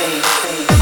city. city.